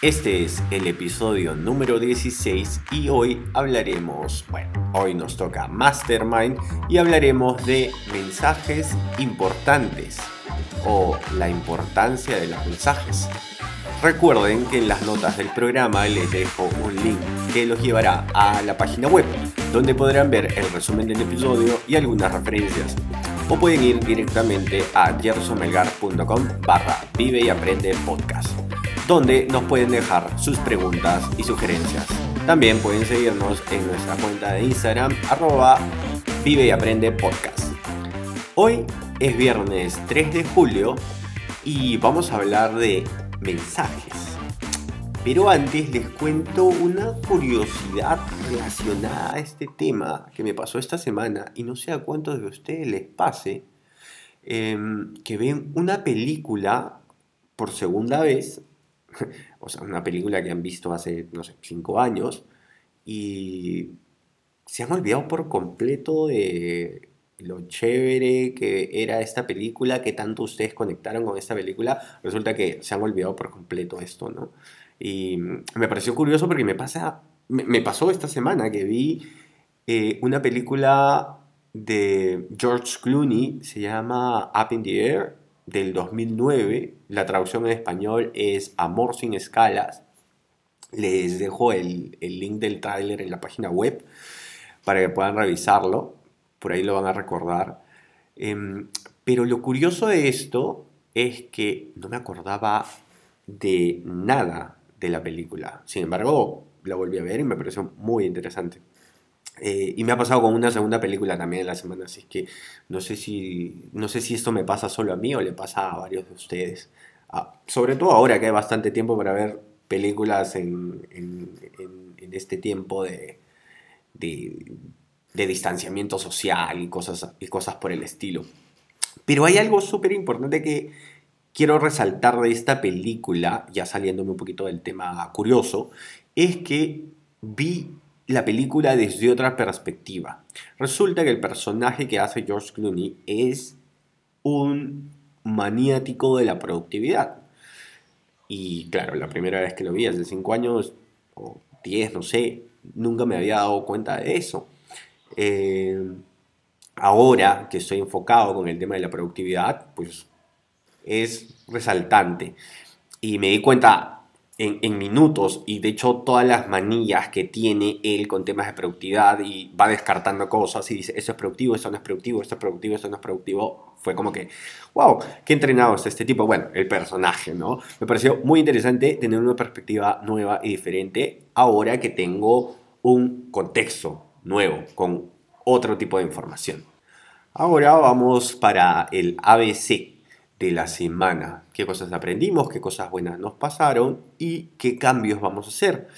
Este es el episodio número 16 y hoy hablaremos, bueno, hoy nos toca Mastermind y hablaremos de mensajes importantes o la importancia de los mensajes. Recuerden que en las notas del programa les dejo un link que los llevará a la página web, donde podrán ver el resumen del episodio y algunas referencias. O pueden ir directamente a gersonmelgar.com barra vive y aprende podcast donde nos pueden dejar sus preguntas y sugerencias. También pueden seguirnos en nuestra cuenta de Instagram, arroba vive y aprende podcast. Hoy es viernes 3 de julio y vamos a hablar de mensajes. Pero antes les cuento una curiosidad relacionada a este tema que me pasó esta semana y no sé a cuántos de ustedes les pase em, que ven una película por segunda vez o sea, una película que han visto hace, no sé, cinco años y se han olvidado por completo de lo chévere que era esta película, que tanto ustedes conectaron con esta película, resulta que se han olvidado por completo esto, ¿no? Y me pareció curioso porque me, pasa, me, pasó esta semana que vi eh, una película de George Clooney, se llama Up in the Air, del 2009. La traducción en español es Amor sin escalas. Les dejo el, link del tráiler en la página web para que puedan revisarlo. Por ahí lo van a recordar. Em, pero lo curioso de esto es que no me acordaba de nada de la película. Sin embargo, la volví a ver y me pareció muy interesante. Eh, y me ha pasado con una segunda película también en la semana, así que no sé si, no sé si esto me pasa solo a mí o le pasa a varios de ustedes. Ah, sobre todo ahora que hay bastante tiempo para ver películas en, en, este tiempo de, de, de, distanciamiento social y cosas, y cosas por el estilo. Pero hay algo súper importante que quiero resaltar de esta película, ya saliéndome un poquito del tema curioso, es que vi la película desde otra perspectiva. Resulta que el personaje que hace George Clooney es un maniático de la productividad. Y claro, la primera vez que lo vi hace 5 años, o 10, no sé, nunca me había dado cuenta de eso. Eh, ahora que estoy enfocado con el tema de la productividad, pues es resaltante. Y me di cuenta en, minutos y de hecho todas las manillas que tiene él con temas de productividad y va descartando cosas y dice, eso es productivo, eso no es productivo, esto es productivo, esto no es productivo, fue como que, wow, qué entrenado es este tipo. Bueno, el personaje, ¿no? Me pareció muy interesante tener una perspectiva nueva y diferente ahora que tengo un contexto nuevo con otro tipo de información. Ahora vamos para el ABC de la semana. Qué cosas aprendimos, qué cosas buenas nos pasaron y qué cambios vamos a hacer.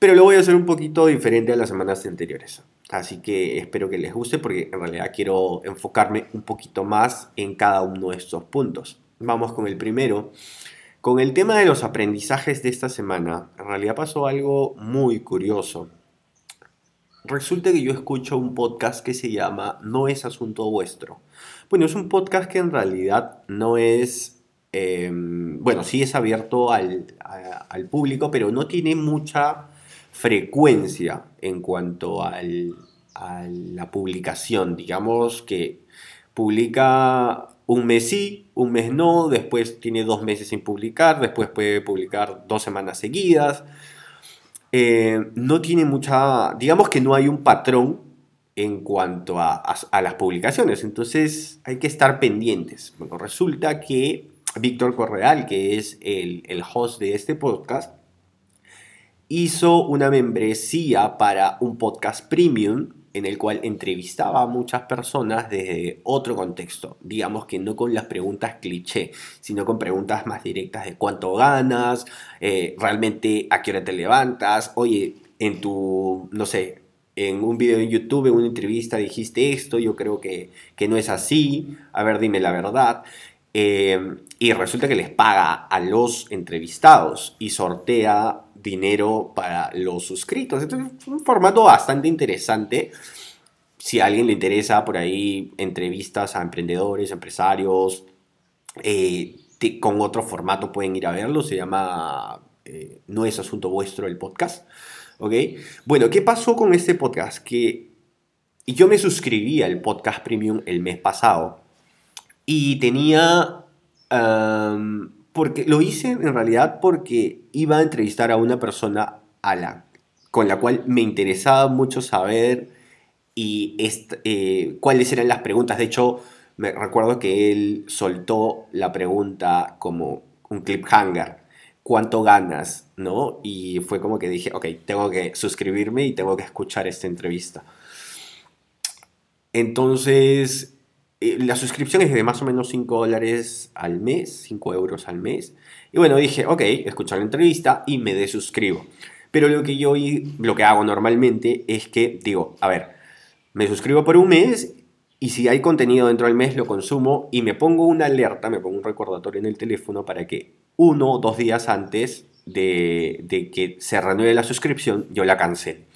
Pero lo voy a hacer un poquito diferente a las semanas anteriores. Así que espero que les guste porque en realidad quiero enfocarme un poquito más en cada uno de estos puntos. Vamos con el primero. Con el tema de los aprendizajes de esta semana, en realidad pasó algo muy curioso. Resulta que yo escucho un podcast que se llama No es asunto vuestro. Bueno, es un podcast que en realidad no es, em, bueno, sí es abierto al, público, pero no tiene mucha frecuencia en cuanto a la publicación. Digamos que publica un mes sí, un mes no, después tiene dos meses sin publicar, después puede publicar dos semanas seguidas. Eh, no tiene mucha, digamos que no hay un patrón en cuanto a, las publicaciones, entonces hay que estar pendientes. Bueno, resulta que Víctor Correal, que es el, el host de este podcast, hizo una membresía para un podcast premium en el cual entrevistaba a muchas personas desde otro contexto, digamos que no con las preguntas cliché, sino con preguntas más directas de cuánto ganas, eh, realmente a qué hora te levantas, oye, en tu, no sé, en un video en YouTube, en una entrevista dijiste esto, yo creo que, que no es así, a ver, dime la verdad. Eh, y resulta que les paga a los entrevistados y sortea dinero para los suscritos. Entonces, es un formato bastante interesante. Si a alguien le interesa por ahí entrevistas a emprendedores, empresarios, eh, con otro formato pueden ir a verlo. Se llama eh, No es asunto vuestro el podcast. ¿Ok? Bueno, ¿qué pasó con este podcast? Que yo me suscribí al podcast premium el mes pasado y tenía... porque lo hice en realidad porque iba a entrevistar a una persona a con la cual me interesaba mucho saber y eh, cuáles eran las preguntas. De hecho, me recuerdo que él soltó la pregunta como un cliffhanger. ¿Cuánto ganas? ¿No? Y fue como que dije, ok, tengo que suscribirme y tengo que escuchar esta entrevista. Entonces, eh, la suscripción es de más o menos 5 dólares al mes, 5 euros al mes. Y bueno, dije, ok, escuchar la entrevista y me desuscribo. Pero lo que yo lo que hago normalmente es que digo, a ver, me suscribo por un mes y si hay contenido dentro del mes lo consumo y me pongo una alerta, me pongo un recordatorio en el teléfono para que uno o dos días antes de, que se renueve la suscripción yo la cancele.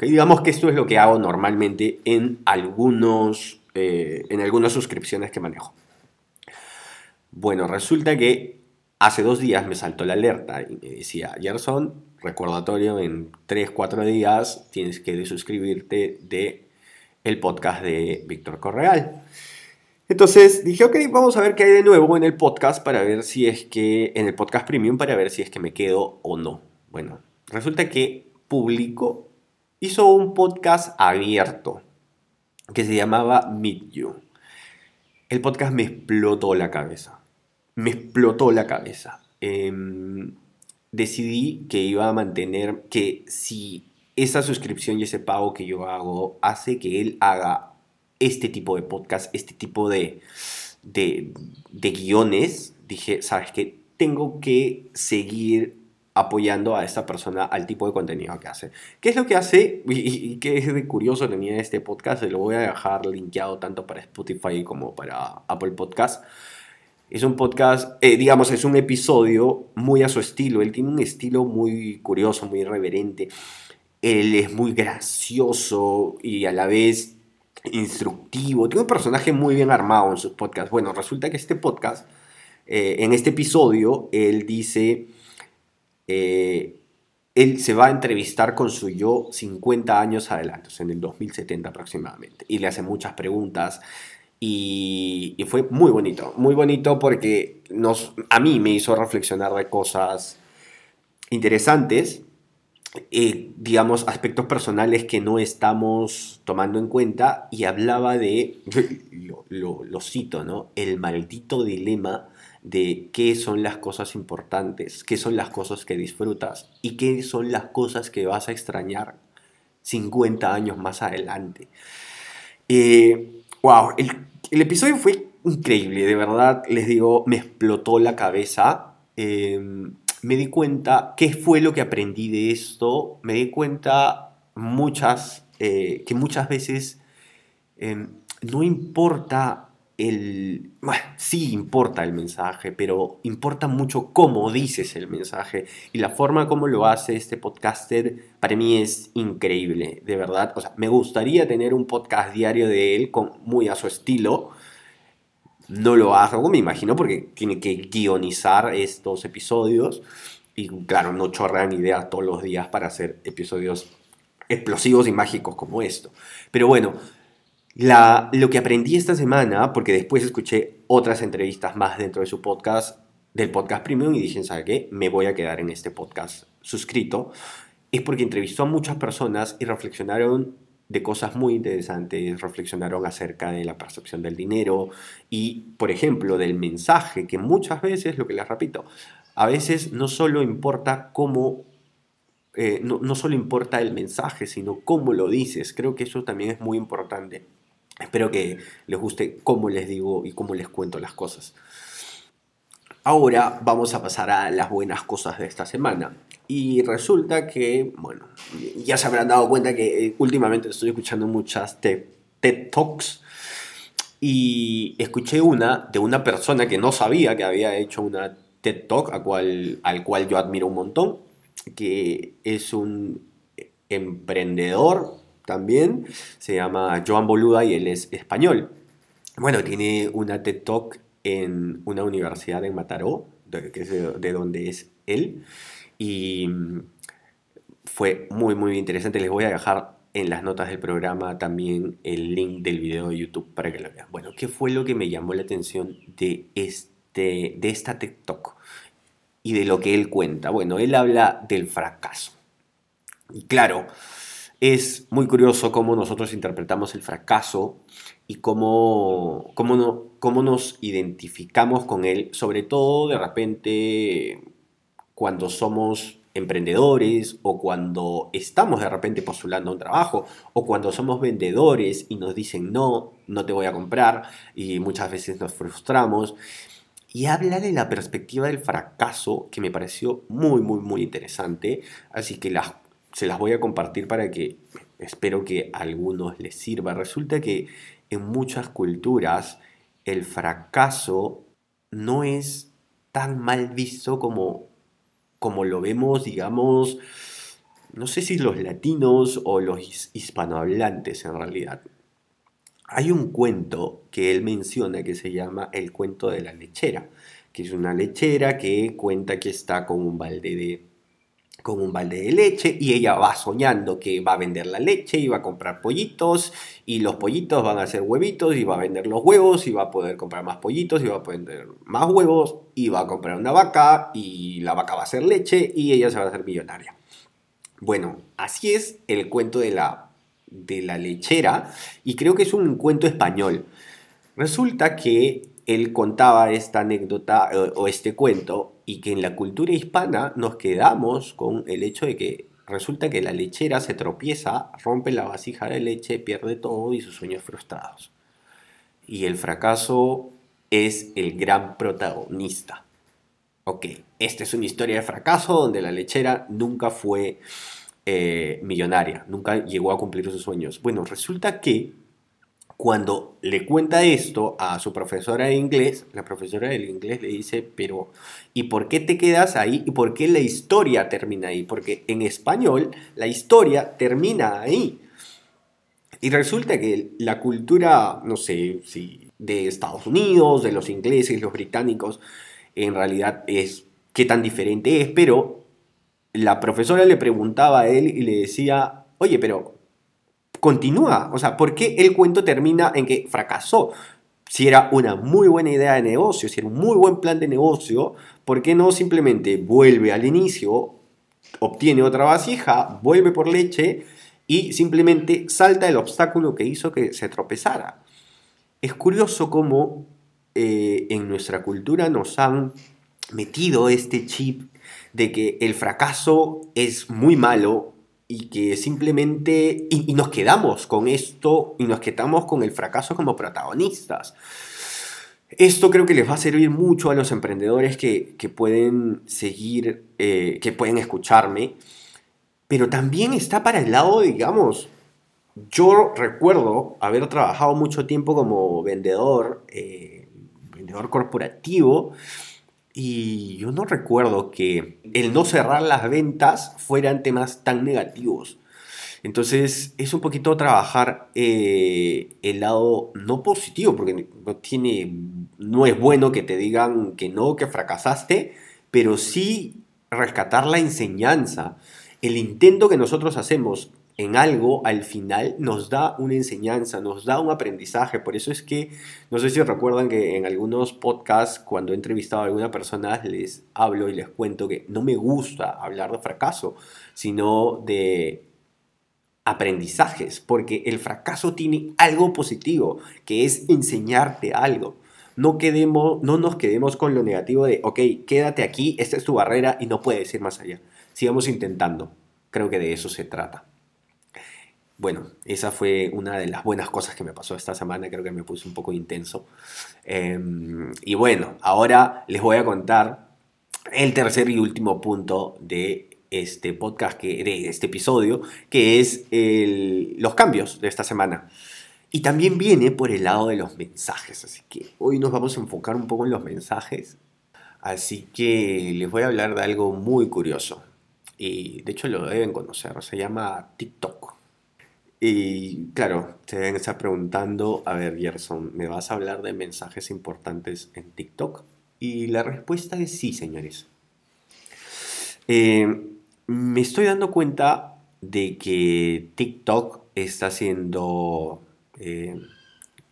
Digamos que esto es lo que hago normalmente en algunos eh, en algunas suscripciones que manejo. Bueno, resulta que hace dos días me saltó la alerta y me decía, Gerson, recordatorio, en 3, 4 días tienes que desuscribirte de el podcast de Víctor Correal. Entonces dije, ok, vamos a ver qué hay de nuevo en el podcast para ver si es que, en el podcast premium, para ver si es que me quedo o no. Bueno, resulta que publicó, hizo un podcast abierto que se llamaba Meet You. El podcast me explotó la cabeza. Me explotó la cabeza. Em, decidí que iba a mantener, que si esa suscripción y ese pago que yo hago hace que él haga este tipo de podcast, este tipo de, de, de guiones, dije, ¿sabes qué? Tengo que seguir apoyando a esta persona al tipo de contenido que hace. ¿Qué es lo que hace? Y, qué es de curioso tenía este podcast, se lo voy a dejar linkeado tanto para Spotify como para Apple Podcast. Es un podcast, eh, digamos, es un episodio muy a su estilo. Él tiene un estilo muy curioso, muy irreverente. Él es muy gracioso y a la vez instructivo. Tiene un personaje muy bien armado en sus podcasts. Bueno, resulta que este podcast, eh, en este episodio, él dice eh, él se va a entrevistar con su yo 50 años adelante, en el 2070 aproximadamente, y le hace muchas preguntas. Y, fue muy bonito, muy bonito porque nos, a mí me hizo reflexionar de cosas interesantes, eh, digamos, aspectos personales que no estamos tomando en cuenta y hablaba de, lo, cito, ¿no? El maldito dilema de qué son las cosas importantes, qué son las cosas que disfrutas y qué son las cosas que vas a extrañar 50 años más adelante. Eh, wow, el, episodio fue increíble, de verdad, les digo, me explotó la cabeza. Em, me di cuenta qué fue lo que aprendí de esto, me di cuenta muchas, eh, que muchas veces em, no importa el... Bueno, sí importa el mensaje, pero importa mucho cómo dices el mensaje y la forma como lo hace este podcaster para mí es increíble, de verdad. O sea, me gustaría tener un podcast diario de él con, muy a su estilo. No lo hago, me imagino, porque tiene que guionizar estos episodios y claro, no chorrean ideas todos los días para hacer episodios explosivos y mágicos como esto. Pero bueno, lo que aprendí esta semana, porque después escuché otras entrevistas más dentro de su podcast, del podcast premium, y dije, ¿sabe qué? Me voy a quedar en este podcast suscrito, es porque entrevistó a muchas personas y reflexionaron de cosas muy interesantes, reflexionaron acerca de la percepción del dinero y, por ejemplo, del mensaje, que muchas veces, lo que les repito, a veces no solo importa cómo eh, no, no solo importa el mensaje, sino cómo lo dices. Creo que eso también es muy importante. Espero que les guste cómo les digo y cómo les cuento las cosas. Ahora vamos a pasar a las buenas cosas de esta semana. Y resulta que, bueno, ya se habrán dado cuenta que eh, últimamente estoy escuchando muchas TED, Talks. Y escuché una de una persona que no sabía que había hecho una TED Talk, a cual, al cual yo admiro un montón, que es un emprendedor también, se llama Joan Boluda y él es español. Bueno, tiene una TED Talk en una universidad en Mataró, que es de, donde es él, y fue muy, muy interesante. Les voy a dejar en las notas del programa también el link del video de YouTube para que lo vean. Bueno, ¿qué fue lo que me llamó la atención de, este, de esta Talk y de lo que él cuenta? Bueno, él habla del fracaso. Y claro, es muy curioso cómo nosotros interpretamos el fracaso y cómo, cómo, no, cómo nos identificamos con él, sobre todo de repente cuando somos emprendedores o cuando estamos de repente postulando un trabajo o cuando somos vendedores y nos dicen no, no te voy a comprar y muchas veces nos frustramos. Y habla de la perspectiva del fracaso que me pareció muy, muy, muy interesante. Así que las se las voy a compartir para que espero que a algunos les sirva. Resulta que en muchas culturas el fracaso no es tan mal visto como, como lo vemos, digamos, no sé si los latinos o los hispanohablantes en realidad. Hay un cuento que él menciona que se llama el cuento de la lechera, que es una lechera que cuenta que está con un balde de con un balde de leche y ella va soñando que va a vender la leche y va a comprar pollitos y los pollitos van a hacer huevitos y va a vender los huevos y va a poder comprar más pollitos y va a vender más huevos y va a comprar una vaca y la vaca va a hacer leche y ella se va a hacer millonaria. Bueno, así es el cuento de la, de la lechera y creo que es un cuento español. Resulta que él contaba esta anécdota eh, o este cuento y que en la cultura hispana nos quedamos con el hecho de que resulta que la lechera se tropieza, rompe la vasija de leche, pierde todo y sus sueños frustrados. Y el fracaso es el gran protagonista. Ok, esta es una historia de fracaso donde la lechera nunca fue eh, millonaria, nunca llegó a cumplir sus sueños. Bueno, resulta que cuando le cuenta esto a su profesora de inglés, la profesora del inglés le dice, pero ¿y por qué te quedas ahí? ¿Y por qué la historia termina ahí? Porque en español la historia termina ahí. Y resulta que la cultura, no sé si de Estados Unidos, de los ingleses, los británicos, en realidad es qué tan diferente es, pero la profesora le preguntaba a él y le decía, oye, pero continúa. O sea, ¿por qué el cuento termina en que fracasó? Si era una muy buena idea de negocio, si era un muy buen plan de negocio, ¿por qué no simplemente vuelve al inicio, obtiene otra vasija, vuelve por leche y simplemente salta el obstáculo que hizo que se tropezara? Es curioso cómo eh, en nuestra cultura nos han metido este chip de que el fracaso es muy malo y que simplemente, y, nos quedamos con esto y nos quedamos con el fracaso como protagonistas. Esto creo que les va a servir mucho a los emprendedores que, pueden seguir, eh, que pueden escucharme, pero también está para el lado, digamos, yo recuerdo haber trabajado mucho tiempo como vendedor, eh, vendedor corporativo, y yo no recuerdo que el no cerrar las ventas fueran temas tan negativos. Entonces es un poquito trabajar eh, el lado no positivo, porque no, tiene, no es bueno que te digan que no, que fracasaste, pero sí rescatar la enseñanza. El intento que nosotros hacemos en algo al final nos da una enseñanza, nos da un aprendizaje. Por eso es que, no sé si recuerdan que en algunos podcasts, cuando he entrevistado a alguna persona, les hablo y les cuento que no me gusta hablar de fracaso, sino de aprendizajes, porque el fracaso tiene algo positivo, que es enseñarte algo. No, quedemos, no nos quedemos con lo negativo de, ok, quédate aquí, esta es tu barrera y no puedes ir más allá. Sigamos intentando. Creo que de eso se trata. Bueno, esa fue una de las buenas cosas que me pasó esta semana, creo que me puse un poco intenso. Em, y bueno, ahora les voy a contar el tercer y último punto de este podcast, que, de este episodio, que es los cambios de esta semana. Y también viene por el lado de los mensajes, así que hoy nos vamos a enfocar un poco en los mensajes. Así que les voy a hablar de algo muy curioso. Y de hecho lo deben conocer, se llama TikTok. Y claro, se deben estar preguntando, a ver, Gerson, ¿me vas a hablar de mensajes importantes en TikTok? Y la respuesta es sí, señores. Eh, me estoy dando cuenta de que TikTok está siendo, eh,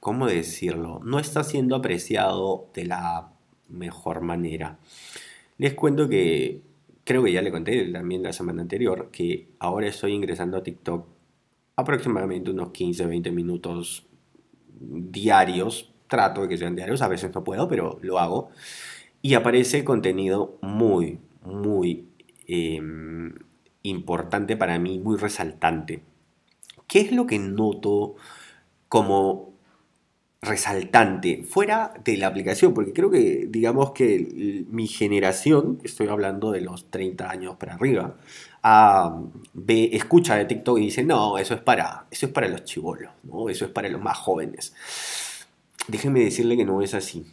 ¿cómo decirlo? No está siendo apreciado de la mejor manera. Les cuento que, creo que ya le conté también la semana anterior, que ahora estoy ingresando a TikTok aproximadamente unos 15, 20 minutos diarios. Trato de que sean diarios, a veces no puedo, pero lo hago. Y aparece contenido muy, muy em, importante para mí, muy resaltante. ¿Qué es lo que noto como resaltante fuera de la aplicación? Porque creo que, digamos que mi generación, estoy hablando de los 30 años para arriba, ve, escucha de TikTok y dice, no, eso es para, eso es para los chivolos, ¿no? eso es para los más jóvenes. Déjenme decirle que no es así.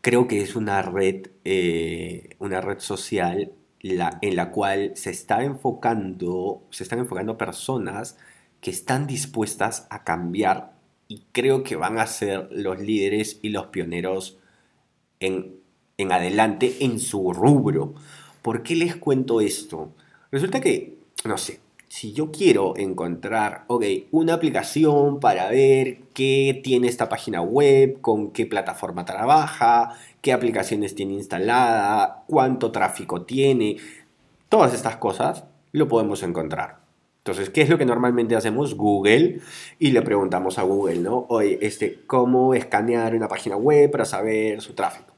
Creo que es una red, eh, una red social la, en la cual se, está enfocando, se están enfocando personas que están dispuestas a cambiar y creo que van a ser los líderes y los pioneros en, en adelante en su rubro. ¿Por qué les cuento esto? Resulta que, no sé, si yo quiero encontrar, ok, una aplicación para ver qué tiene esta página web, con qué plataforma trabaja, qué aplicaciones tiene instalada, cuánto tráfico tiene, todas estas cosas lo podemos encontrar. Entonces, ¿qué es lo que normalmente hacemos? Google y le preguntamos a Google, ¿no? Oye, este, ¿cómo escanear una página web para saber su tráfico?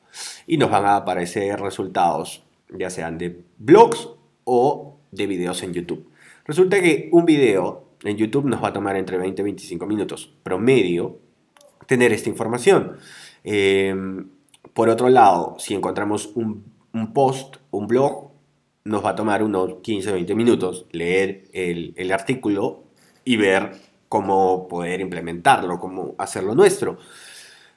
Y nos van a aparecer resultados, ya sean de blogs o de videos en YouTube. Resulta que un video en YouTube nos va a tomar entre 20 y 25 minutos promedio tener esta información. Em, por otro lado, si encontramos un, post, un blog, nos va a tomar unos 15 20 minutos leer el, el artículo y ver cómo poder implementarlo, cómo hacerlo nuestro.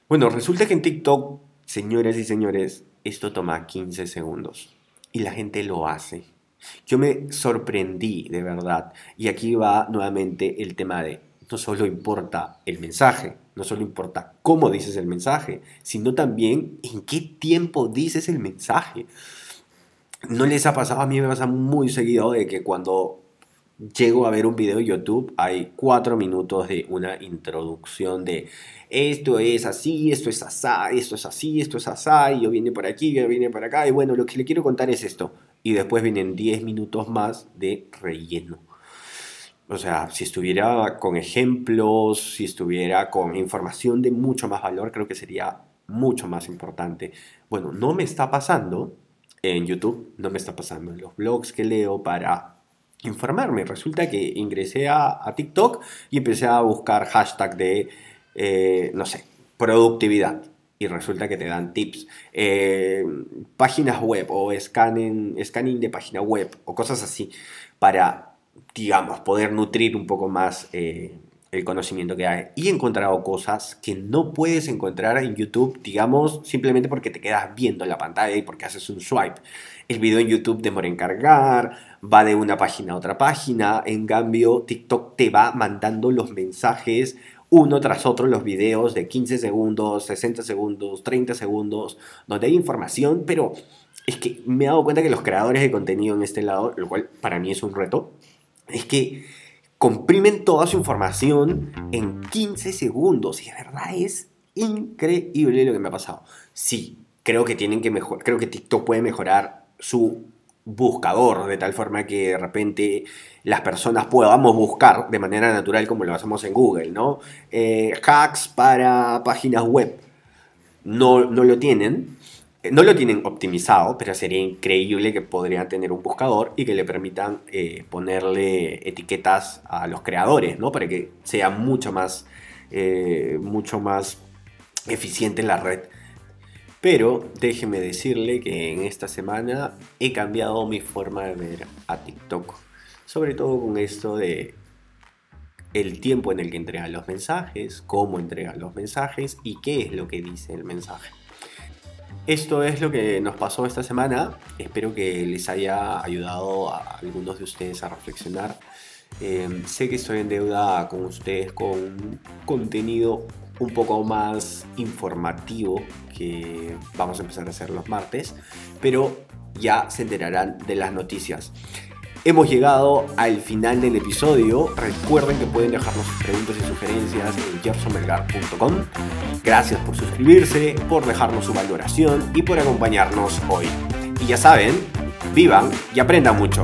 Bueno, resulta que en TikTok, señores y señores, esto toma 15 segundos y la gente lo hace. Yo me sorprendí de verdad. Y aquí va nuevamente el tema de, no solo importa el mensaje, no solo importa cómo dices el mensaje, sino también en qué tiempo dices el mensaje. No les ha pasado, a mí me pasa muy seguido de que cuando llego a ver un video de YouTube hay cuatro minutos de una introducción de esto es así, esto es así, esto es así, esto es así, yo vine por aquí, yo vine por acá, y bueno, lo que le quiero contar es esto y después vienen 10 minutos más de relleno. O sea, si estuviera con ejemplos, si estuviera con información de mucho más valor, creo que sería mucho más importante. Bueno, no me está pasando en YouTube, no me está pasando en los blogs que leo para informarme. Resulta que ingresé a, TikTok y empecé a buscar hashtag de, eh, no sé, productividad y resulta que te dan tips. Eh, páginas web o scanning, scanning de página web o cosas así para, digamos, poder nutrir un poco más eh, el conocimiento que hay. Y he encontrado cosas que no puedes encontrar en YouTube, digamos, simplemente porque te quedas viendo la pantalla y porque haces un swipe. El video en YouTube demora en cargar, va de una página a otra página. En cambio, TikTok te va mandando los mensajes uno tras otro los videos de 15 segundos, 60 segundos, 30 segundos, donde hay información, pero es que me he dado cuenta que los creadores de contenido en este lado, lo cual para mí es un reto, es que comprimen toda su información en 15 segundos y de verdad es increíble lo que me ha pasado. Sí, creo que tienen que mejorar, creo que TikTok puede mejorar su buscador, de tal forma que de repente las personas podamos buscar de manera natural como lo hacemos en Google, ¿no? Eh, hacks para páginas web. No, no lo tienen. Eh, no lo tienen optimizado, pero sería increíble que podrían tener un buscador y que le permitan eh, ponerle etiquetas a los creadores, ¿no? Para que sea mucho más, eh, mucho más eficiente la red. Pero déjeme decirle que en esta semana he cambiado mi forma de ver a TikTok. Sobre todo con esto de el tiempo en el que entregan los mensajes, cómo entregan los mensajes y qué es lo que dice el mensaje. Esto es lo que nos pasó esta semana. Espero que les haya ayudado a algunos de ustedes a reflexionar. Em, sé que estoy en deuda con ustedes con contenido un poco más informativo que vamos a empezar a hacer los martes, pero ya se enterarán de las noticias. Hemos llegado al final del episodio. Recuerden que pueden dejarnos sus preguntas y sugerencias en gersonmelgar.com. Gracias por suscribirse, por dejarnos su valoración y por acompañarnos hoy. Y ya saben, vivan y aprendan mucho.